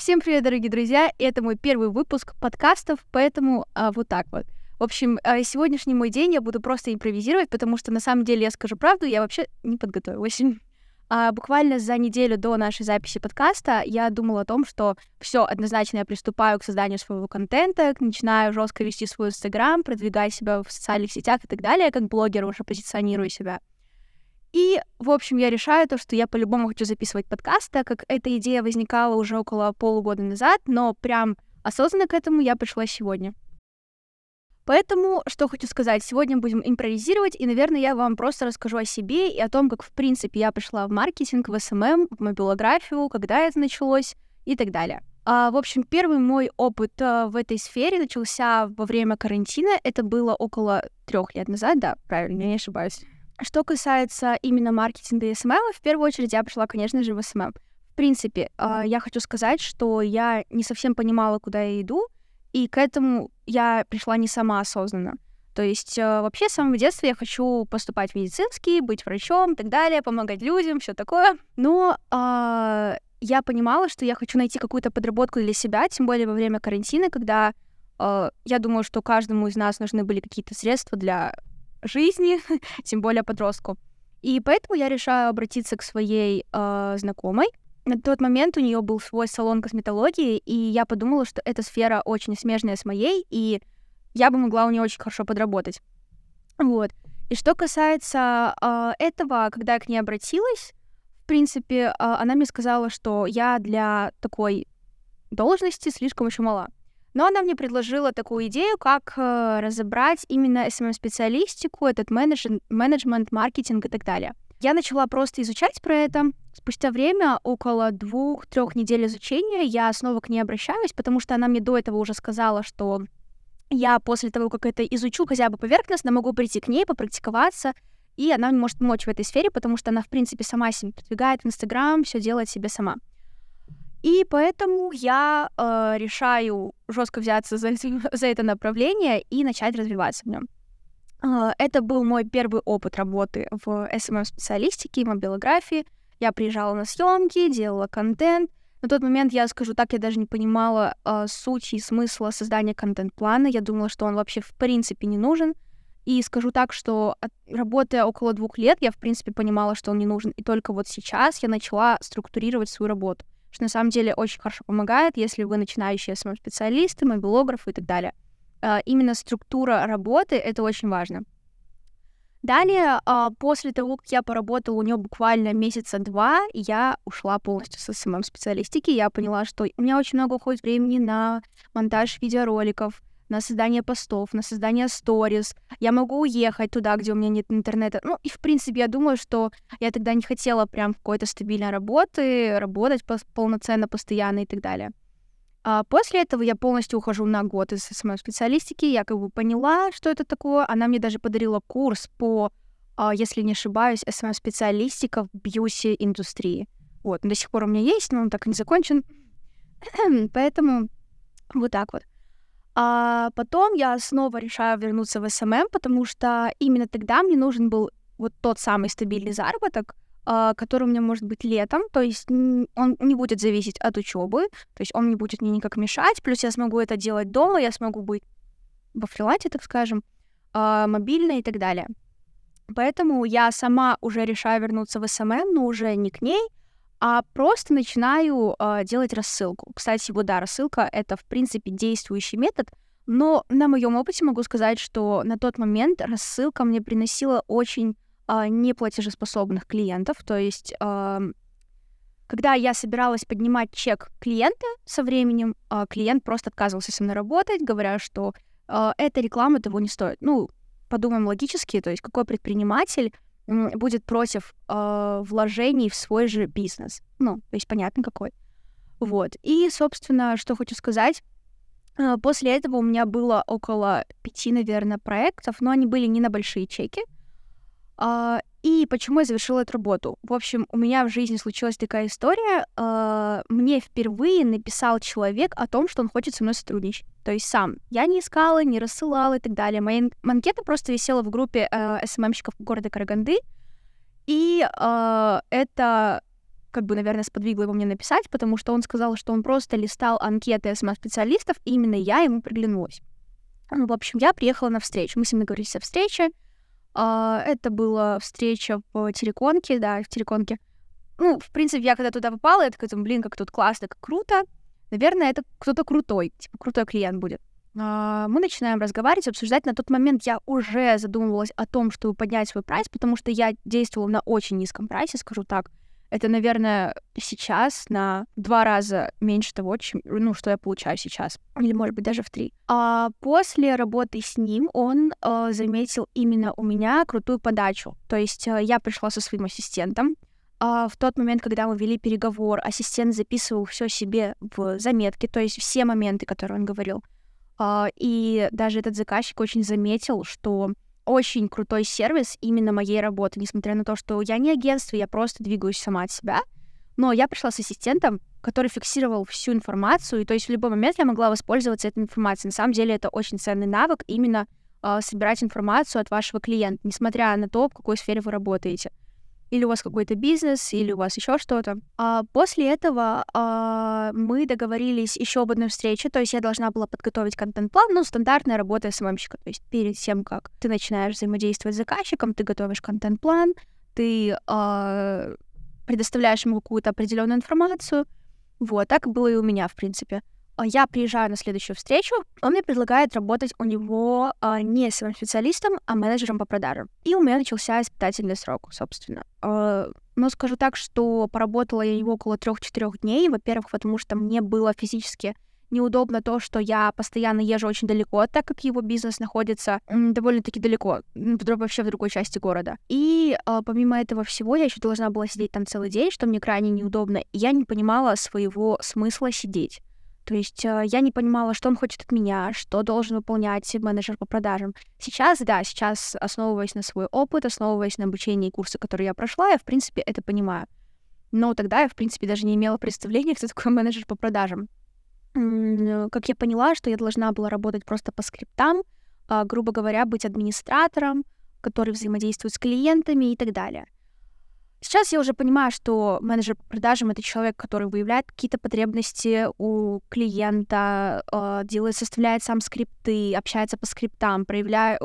Всем привет, дорогие друзья! Это мой первый выпуск подкастов, поэтому а, вот так вот. В общем, а, сегодняшний мой день я буду просто импровизировать, потому что на самом деле я скажу правду, я вообще не подготовилась. А, буквально за неделю до нашей записи подкаста я думала о том, что все однозначно я приступаю к созданию своего контента, начинаю жестко вести свой инстаграм, продвигать себя в социальных сетях и так далее, как блогер уже позиционирую себя. И, в общем, я решаю то, что я по-любому хочу записывать подкаст, так как эта идея возникала уже около полугода назад, но прям осознанно к этому я пришла сегодня. Поэтому, что хочу сказать, сегодня будем импровизировать, и, наверное, я вам просто расскажу о себе и о том, как, в принципе, я пришла в маркетинг, в СММ, в мобилографию, когда это началось и так далее. А, в общем, первый мой опыт а, в этой сфере начался во время карантина. Это было около трех лет назад, да, правильно, я не ошибаюсь. Что касается именно маркетинга и СММ, в первую очередь я пришла, конечно же, в СММ. В принципе, а, я хочу сказать, что я не совсем понимала, куда я иду, и к этому я пришла не сама осознанно. То есть а, вообще с самого детства я хочу поступать в медицинский, быть врачом и так далее, помогать людям, все такое. Но э, я понимала, что я хочу найти какую-то подработку для себя, тем более во время карантина, когда э, я думаю, что каждому из нас нужны были какие-то средства для жизни, тем более подростку. И поэтому я решаю обратиться к своей э, знакомой. На тот момент у нее был свой салон косметологии, и я подумала, что эта сфера очень смежная с моей, и я бы могла у нее очень хорошо подработать. Вот. И что касается э, этого, когда я к ней обратилась, в принципе, э, она мне сказала, что я для такой должности слишком еще мала. Но она мне предложила такую идею, как э, разобрать именно SMM-специалистику, этот менедж- менеджмент, маркетинг и так далее. Я начала просто изучать про это. Спустя время, около двух-трех недель изучения, я снова к ней обращаюсь, потому что она мне до этого уже сказала, что я после того, как это изучу хотя бы поверхностно, могу прийти к ней, попрактиковаться, и она мне может помочь в этой сфере, потому что она, в принципе, сама себя продвигает в Инстаграм, все делает себе сама. И поэтому я э, решаю жестко взяться за, за это направление и начать развиваться в нем. Э, это был мой первый опыт работы в SMM-специалистике, мобилографии. Я приезжала на съемки, делала контент. На тот момент, я скажу так, я даже не понимала э, суть и смысла создания контент-плана. Я думала, что он вообще в принципе не нужен. И скажу так, что от, работая около двух лет, я в принципе понимала, что он не нужен. И только вот сейчас я начала структурировать свою работу что на самом деле очень хорошо помогает, если вы начинающие специалисты, мобилографы и так далее. А, именно структура работы — это очень важно. Далее, а, после того, как я поработала у нее буквально месяца два, я ушла полностью со СММ-специалистики. Я поняла, что у меня очень много уходит времени на монтаж видеороликов, на создание постов, на создание сториз. Я могу уехать туда, где у меня нет интернета. Ну, и, в принципе, я думаю, что я тогда не хотела прям какой-то стабильной работы, работать полноценно, постоянно и так далее. А после этого я полностью ухожу на год из СММ-специалистики. Я как бы поняла, что это такое. Она мне даже подарила курс по, а, если не ошибаюсь, СММ-специалистика в бьюти-индустрии. Вот, до сих пор у меня есть, но он так и не закончен. Поэтому вот так вот. А потом я снова решаю вернуться в СММ, потому что именно тогда мне нужен был вот тот самый стабильный заработок, а, который у меня может быть летом, то есть он не будет зависеть от учебы, то есть он не будет мне никак мешать, плюс я смогу это делать дома, я смогу быть во фрилансе, так скажем, а, мобильно и так далее. Поэтому я сама уже решаю вернуться в СММ, но уже не к ней, а просто начинаю э, делать рассылку. Кстати, вот да, рассылка — это, в принципе, действующий метод, но на моем опыте могу сказать, что на тот момент рассылка мне приносила очень э, неплатежеспособных клиентов, то есть э, когда я собиралась поднимать чек клиента со временем, э, клиент просто отказывался со мной работать, говоря, что э, эта реклама того не стоит. Ну, подумаем логически, то есть какой предприниматель будет против э, вложений в свой же бизнес. Ну, то есть понятно какой. Вот. И, собственно, что хочу сказать. Э, после этого у меня было около пяти, наверное, проектов, но они были не на большие чеки. Э, и почему я завершила эту работу? В общем, у меня в жизни случилась такая история. Э, мне впервые написал человек о том, что он хочет со мной сотрудничать. То есть сам. Я не искала, не рассылала и так далее. Моя анкета просто висела в группе э, СММщиков города Караганды. И э, это как бы, наверное, сподвигло его мне написать, потому что он сказал, что он просто листал анкеты СМ-специалистов, и именно я ему приглянулась. Ну, в общем, я приехала на встречу. Мы с ним договорились о встрече. А, это была встреча в Тереконке, да, в Тереконке. Ну, в принципе, я когда туда попала, я такая, блин, как тут классно, как круто. Наверное, это кто-то крутой, типа, крутой клиент будет. А, мы начинаем разговаривать, обсуждать. На тот момент я уже задумывалась о том, чтобы поднять свой прайс, потому что я действовала на очень низком прайсе, скажу так. Это, наверное, сейчас на два раза меньше того, чем, ну, что я получаю сейчас. Или, может быть, даже в три. А после работы с ним он э, заметил именно у меня крутую подачу. То есть э, я пришла со своим ассистентом. Э, в тот момент, когда мы вели переговор, ассистент записывал все себе в заметки, то есть все моменты, которые он говорил. Э, и даже этот заказчик очень заметил, что очень крутой сервис именно моей работы, несмотря на то, что я не агентство, я просто двигаюсь сама от себя. Но я пришла с ассистентом, который фиксировал всю информацию, и то есть в любой момент я могла воспользоваться этой информацией. На самом деле это очень ценный навык именно э, собирать информацию от вашего клиента, несмотря на то, в какой сфере вы работаете или у вас какой-то бизнес, или у вас еще что-то. А после этого а, мы договорились еще об одной встрече, то есть я должна была подготовить контент-план, ну, стандартная работа СММщика, то есть перед тем, как ты начинаешь взаимодействовать с заказчиком, ты готовишь контент-план, ты а, предоставляешь ему какую-то определенную информацию. Вот, так было и у меня, в принципе. А, я приезжаю на следующую встречу, он мне предлагает работать у него а, не своим специалистом, а менеджером по продажам. И у меня начался испытательный срок, собственно. А, но скажу так, что поработала я его около трех-четырех дней. Во-первых, потому что мне было физически неудобно то, что я постоянно езжу очень далеко, так как его бизнес находится довольно-таки далеко, вообще в другой части города. И э, помимо этого всего, я еще должна была сидеть там целый день, что мне крайне неудобно, и я не понимала своего смысла сидеть. То есть э, я не понимала, что он хочет от меня, что должен выполнять менеджер по продажам. Сейчас, да, сейчас, основываясь на свой опыт, основываясь на обучении и курсы, которые я прошла, я, в принципе, это понимаю. Но тогда я, в принципе, даже не имела представления, кто такой менеджер по продажам. Э, как я поняла, что я должна была работать просто по скриптам, а, грубо говоря, быть администратором, который взаимодействует с клиентами и так далее. Сейчас я уже понимаю, что менеджер по продажам — это человек, который выявляет какие-то потребности у клиента, э, делает, составляет сам скрипты, общается по скриптам, проявляет,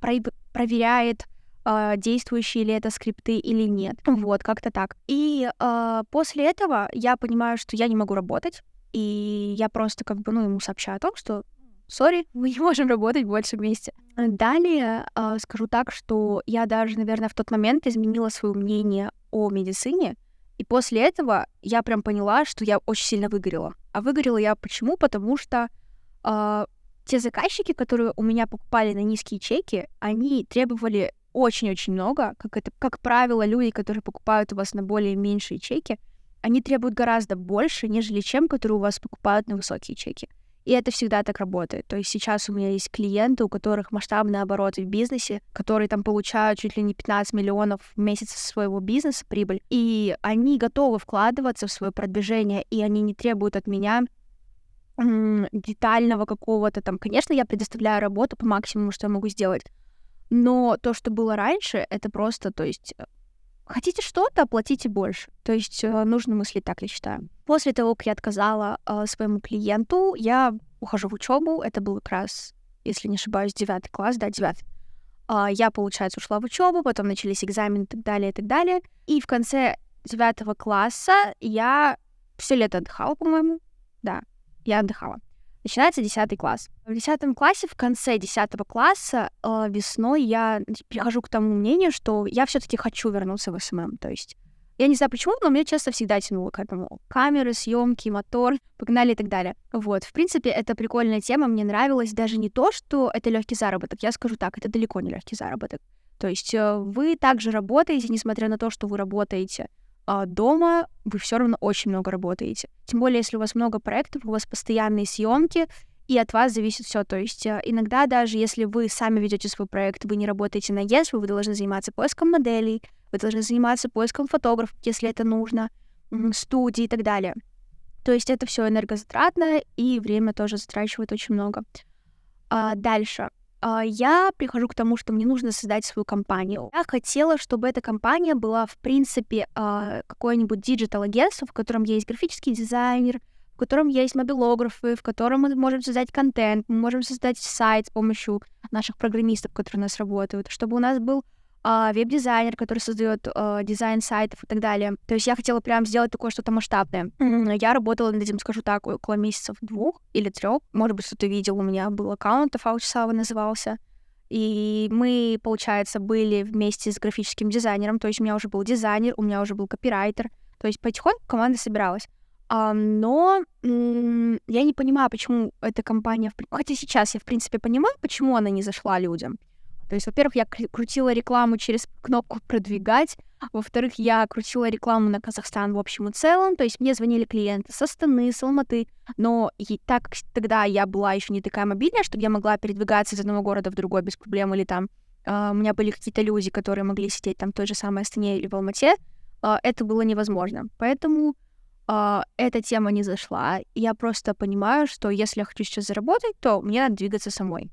про, проверяет, э, действующие ли это скрипты или нет. Вот, как-то так. И э, после этого я понимаю, что я не могу работать, и я просто как бы, ну, ему сообщаю о том, что сори, мы не можем работать больше вместе. Далее э, скажу так, что я даже, наверное, в тот момент изменила свое мнение о медицине, и после этого я прям поняла, что я очень сильно выгорела. А выгорела я почему? Потому что э, те заказчики, которые у меня покупали на низкие чеки, они требовали очень-очень много. Как это, как правило, люди, которые покупают у вас на более меньшие чеки, они требуют гораздо больше, нежели чем, которые у вас покупают на высокие чеки. И это всегда так работает. То есть сейчас у меня есть клиенты, у которых масштабные обороты в бизнесе, которые там получают чуть ли не 15 миллионов в месяц своего бизнеса прибыль, и они готовы вкладываться в свое продвижение, и они не требуют от меня детального какого-то там. Конечно, я предоставляю работу по максимуму, что я могу сделать. Но то, что было раньше, это просто, то есть Хотите что-то, оплатите больше. То есть э, нужно мыслить так, я считаю. После того, как я отказала э, своему клиенту, я ухожу в учебу. Это был как раз, если не ошибаюсь, девятый класс, да, девятый. Э, я, получается, ушла в учебу, потом начались экзамены и так далее, и так далее. И в конце девятого класса я все лето отдыхала, по-моему. Да, я отдыхала. Начинается 10 класс. В 10 классе, в конце 10 класса, э, весной я прихожу к тому мнению, что я все таки хочу вернуться в СММ. То есть я не знаю почему, но меня часто всегда тянуло к этому. Камеры, съемки, мотор, погнали и так далее. Вот, в принципе, это прикольная тема, мне нравилось даже не то, что это легкий заработок, я скажу так, это далеко не легкий заработок. То есть э, вы также работаете, несмотря на то, что вы работаете а дома вы все равно очень много работаете. Тем более, если у вас много проектов, у вас постоянные съемки, и от вас зависит все. То есть э, иногда даже если вы сами ведете свой проект, вы не работаете на ЕС, вы должны заниматься поиском моделей, вы должны заниматься поиском фотографов, если это нужно, студии и так далее. То есть это все энергозатратно, и время тоже затрачивает очень много. А дальше. А, я прихожу к тому, что мне нужно создать свою компанию. Я хотела, чтобы эта компания была, в принципе, а, какое-нибудь диджитал-агентство, в котором есть графический дизайнер, в котором есть мобилографы, в котором мы можем создать контент, мы можем создать сайт с помощью наших программистов, которые у нас работают, чтобы у нас был веб-дизайнер, который создает а, дизайн сайтов и так далее. То есть я хотела прям сделать такое что-то масштабное. Я работала над этим, скажу так, около месяцев двух или трех. Может быть, кто-то видел, у меня был аккаунт, Фаучсава назывался. И мы, получается, были вместе с графическим дизайнером. То есть у меня уже был дизайнер, у меня уже был копирайтер. То есть потихоньку команда собиралась. А, но я не понимаю, почему эта компания... Хотя сейчас я, в принципе, понимаю, почему она не зашла людям. То есть, во-первых, я крутила рекламу через кнопку «Продвигать», во-вторых, я крутила рекламу на Казахстан в общем и целом, то есть мне звонили клиенты с Астаны, с Алматы, но и так тогда я была еще не такая мобильная, чтобы я могла передвигаться из одного города в другой без проблем, или там э, у меня были какие-то люди, которые могли сидеть там в той же самой Астане или в Алмате, э, это было невозможно. Поэтому э, эта тема не зашла. Я просто понимаю, что если я хочу сейчас заработать, то мне надо двигаться самой.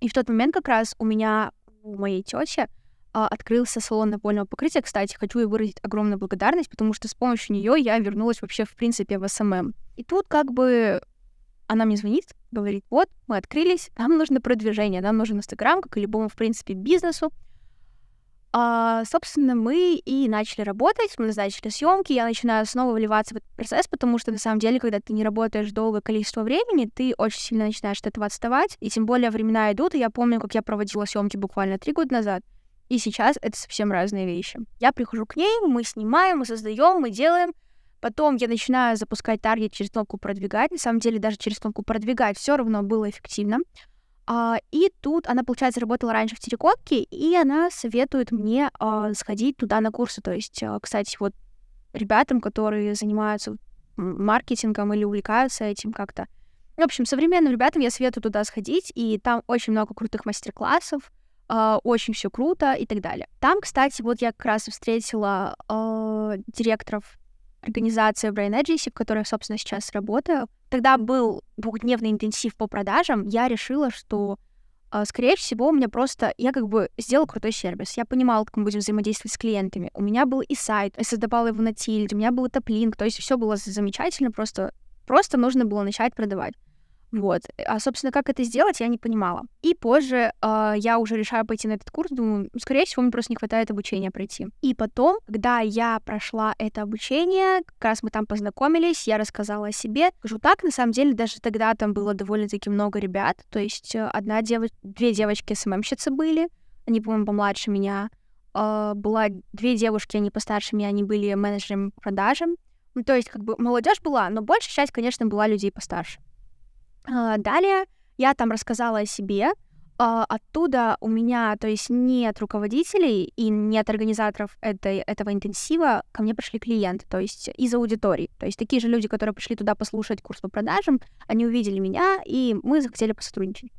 И в тот момент как раз у меня, у моей тети, а, открылся салон напольного покрытия. Кстати, хочу ей выразить огромную благодарность, потому что с помощью нее я вернулась вообще, в принципе, в СММ. И тут как бы она мне звонит, говорит, вот, мы открылись, нам нужно продвижение, нам нужен Инстаграм, как и любому, в принципе, бизнесу. А, собственно, мы и начали работать, мы назначили съемки, я начинаю снова вливаться в этот процесс, потому что, на самом деле, когда ты не работаешь долгое количество времени, ты очень сильно начинаешь от этого отставать, и тем более времена идут, и я помню, как я проводила съемки буквально три года назад, и сейчас это совсем разные вещи. Я прихожу к ней, мы снимаем, мы создаем, мы делаем, Потом я начинаю запускать таргет через кнопку продвигать. На самом деле, даже через кнопку продвигать все равно было эффективно. А, и тут она, получается, работала раньше в Телекопке, и она советует мне а, сходить туда на курсы. То есть, а, кстати, вот ребятам, которые занимаются маркетингом или увлекаются этим как-то. В общем, современным ребятам я советую туда сходить, и там очень много крутых мастер-классов, Uh, очень все круто и так далее. Там, кстати, вот я как раз встретила uh, директоров организации Brain Agency, в которой собственно, сейчас работаю. Тогда был двухдневный интенсив по продажам. Я решила, что а, скорее всего, у меня просто... Я как бы сделала крутой сервис. Я понимала, как мы будем взаимодействовать с клиентами. У меня был и сайт, я создавала его на тильде, у меня был топлинк, то есть все было замечательно, просто, просто нужно было начать продавать. Вот. А, собственно, как это сделать, я не понимала. И позже э, я уже решаю пойти на этот курс, думаю, ну, скорее всего, мне просто не хватает обучения пройти. И потом, когда я прошла это обучение, как раз мы там познакомились, я рассказала о себе. Скажу так, на самом деле, даже тогда там было довольно-таки много ребят. То есть э, одна девочка, две девочки СММщицы были, они, по-моему, помладше меня. Э, была две девушки, они постарше меня, они были менеджерами по продажам. Ну, то есть, как бы, молодежь была, но большая часть, конечно, была людей постарше. А, далее я там рассказала о себе. А, оттуда у меня, то есть нет руководителей и нет организаторов этой, этого интенсива, ко мне пришли клиенты, то есть из аудитории. То есть такие же люди, которые пришли туда послушать курс по продажам, они увидели меня, и мы захотели посотрудничать.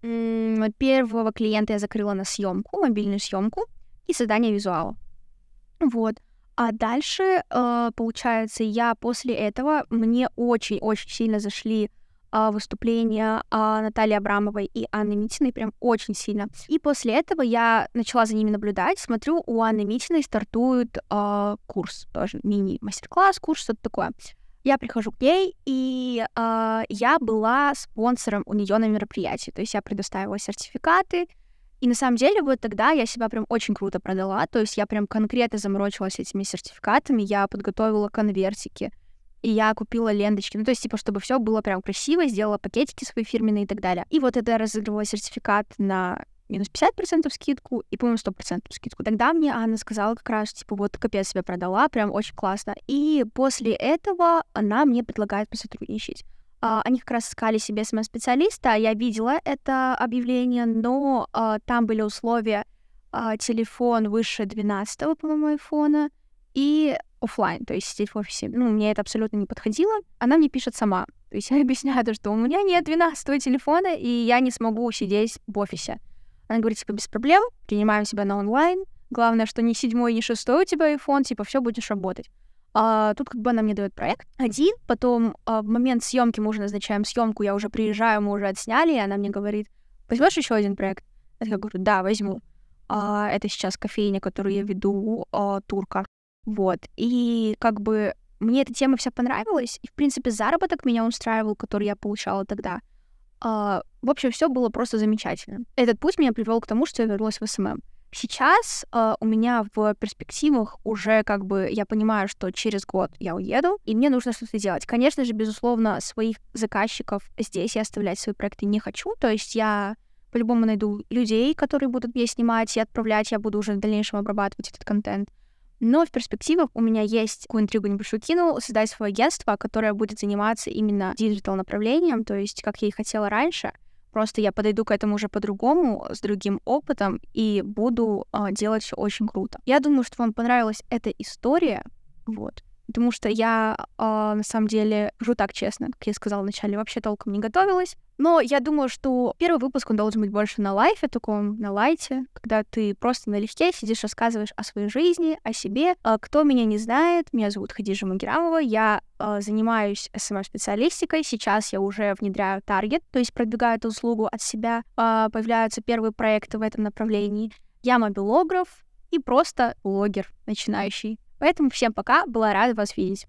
Первого клиента я закрыла на съемку, мобильную съемку и создание визуала. Вот. А дальше, а, получается, я после этого, мне очень-очень сильно зашли выступления а, Натальи Абрамовой и Анны Митиной прям очень сильно. И после этого я начала за ними наблюдать, смотрю, у Анны Митиной стартует э, курс, тоже мини-мастер-класс, курс, что-то такое. Я прихожу к ней, и э, я была спонсором у нее на мероприятии, то есть я предоставила сертификаты, и на самом деле вот тогда я себя прям очень круто продала, то есть я прям конкретно заморочилась этими сертификатами, я подготовила конвертики, и я купила ленточки. Ну, то есть, типа, чтобы все было прям красиво, сделала пакетики свои фирменные и так далее. И вот это разыгрывала сертификат на минус 50% скидку и, по-моему, 100% скидку. Тогда мне Анна сказала как раз, типа, вот капец себя продала, прям очень классно. И после этого она мне предлагает посотрудничать. Э, они как раз искали себе СММ-специалиста, я видела это объявление, но э, там были условия uh, телефон выше 12, по-моему, айфона, и офлайн, то есть сидеть в офисе. Ну, мне это абсолютно не подходило. Она мне пишет сама. То есть я объясняю то, что у меня нет 12 телефона, и я не смогу сидеть в офисе. Она говорит, типа, без проблем, принимаем себя на онлайн. Главное, что не седьмой, не шестой у тебя iPhone, типа, все будешь работать. А, тут как бы она мне дает проект один, потом а, в момент съемки мы уже назначаем съемку, я уже приезжаю, мы уже отсняли, и она мне говорит, возьмешь еще один проект? Я говорю, да, возьму. А, это сейчас кофейня, которую я веду, а, турка. Вот. И как бы мне эта тема вся понравилась. И, в принципе, заработок меня устраивал, который я получала тогда. А, в общем, все было просто замечательно. Этот путь меня привел к тому, что я вернулась в СММ. Сейчас э, у меня в перспективах уже как бы я понимаю, что через год я уеду, и мне нужно что-то делать. Конечно же, безусловно, своих заказчиков здесь я оставлять свои проекты не хочу. То есть я по-любому найду людей, которые будут мне снимать и отправлять. Я буду уже в дальнейшем обрабатывать этот контент. Но в перспективах у меня есть такую интригу небольшую кину, создать свое агентство, которое будет заниматься именно диджитал направлением, то есть как я и хотела раньше. Просто я подойду к этому уже по-другому, с другим опытом, и буду э, делать все очень круто. Я думаю, что вам понравилась эта история. Вот потому что я, э, на самом деле, скажу так честно, как я сказала вначале, вообще толком не готовилась. Но я думаю, что первый выпуск, он должен быть больше на лайфе таком, на лайте, когда ты просто налегке сидишь, рассказываешь о своей жизни, о себе. Э, кто меня не знает, меня зовут Хадижа Магеррамова, я э, занимаюсь SMM-специалистикой, сейчас я уже внедряю таргет, то есть продвигаю эту услугу от себя, э, появляются первые проекты в этом направлении. Я мобилограф и просто блогер начинающий. Поэтому всем пока, была рада вас видеть.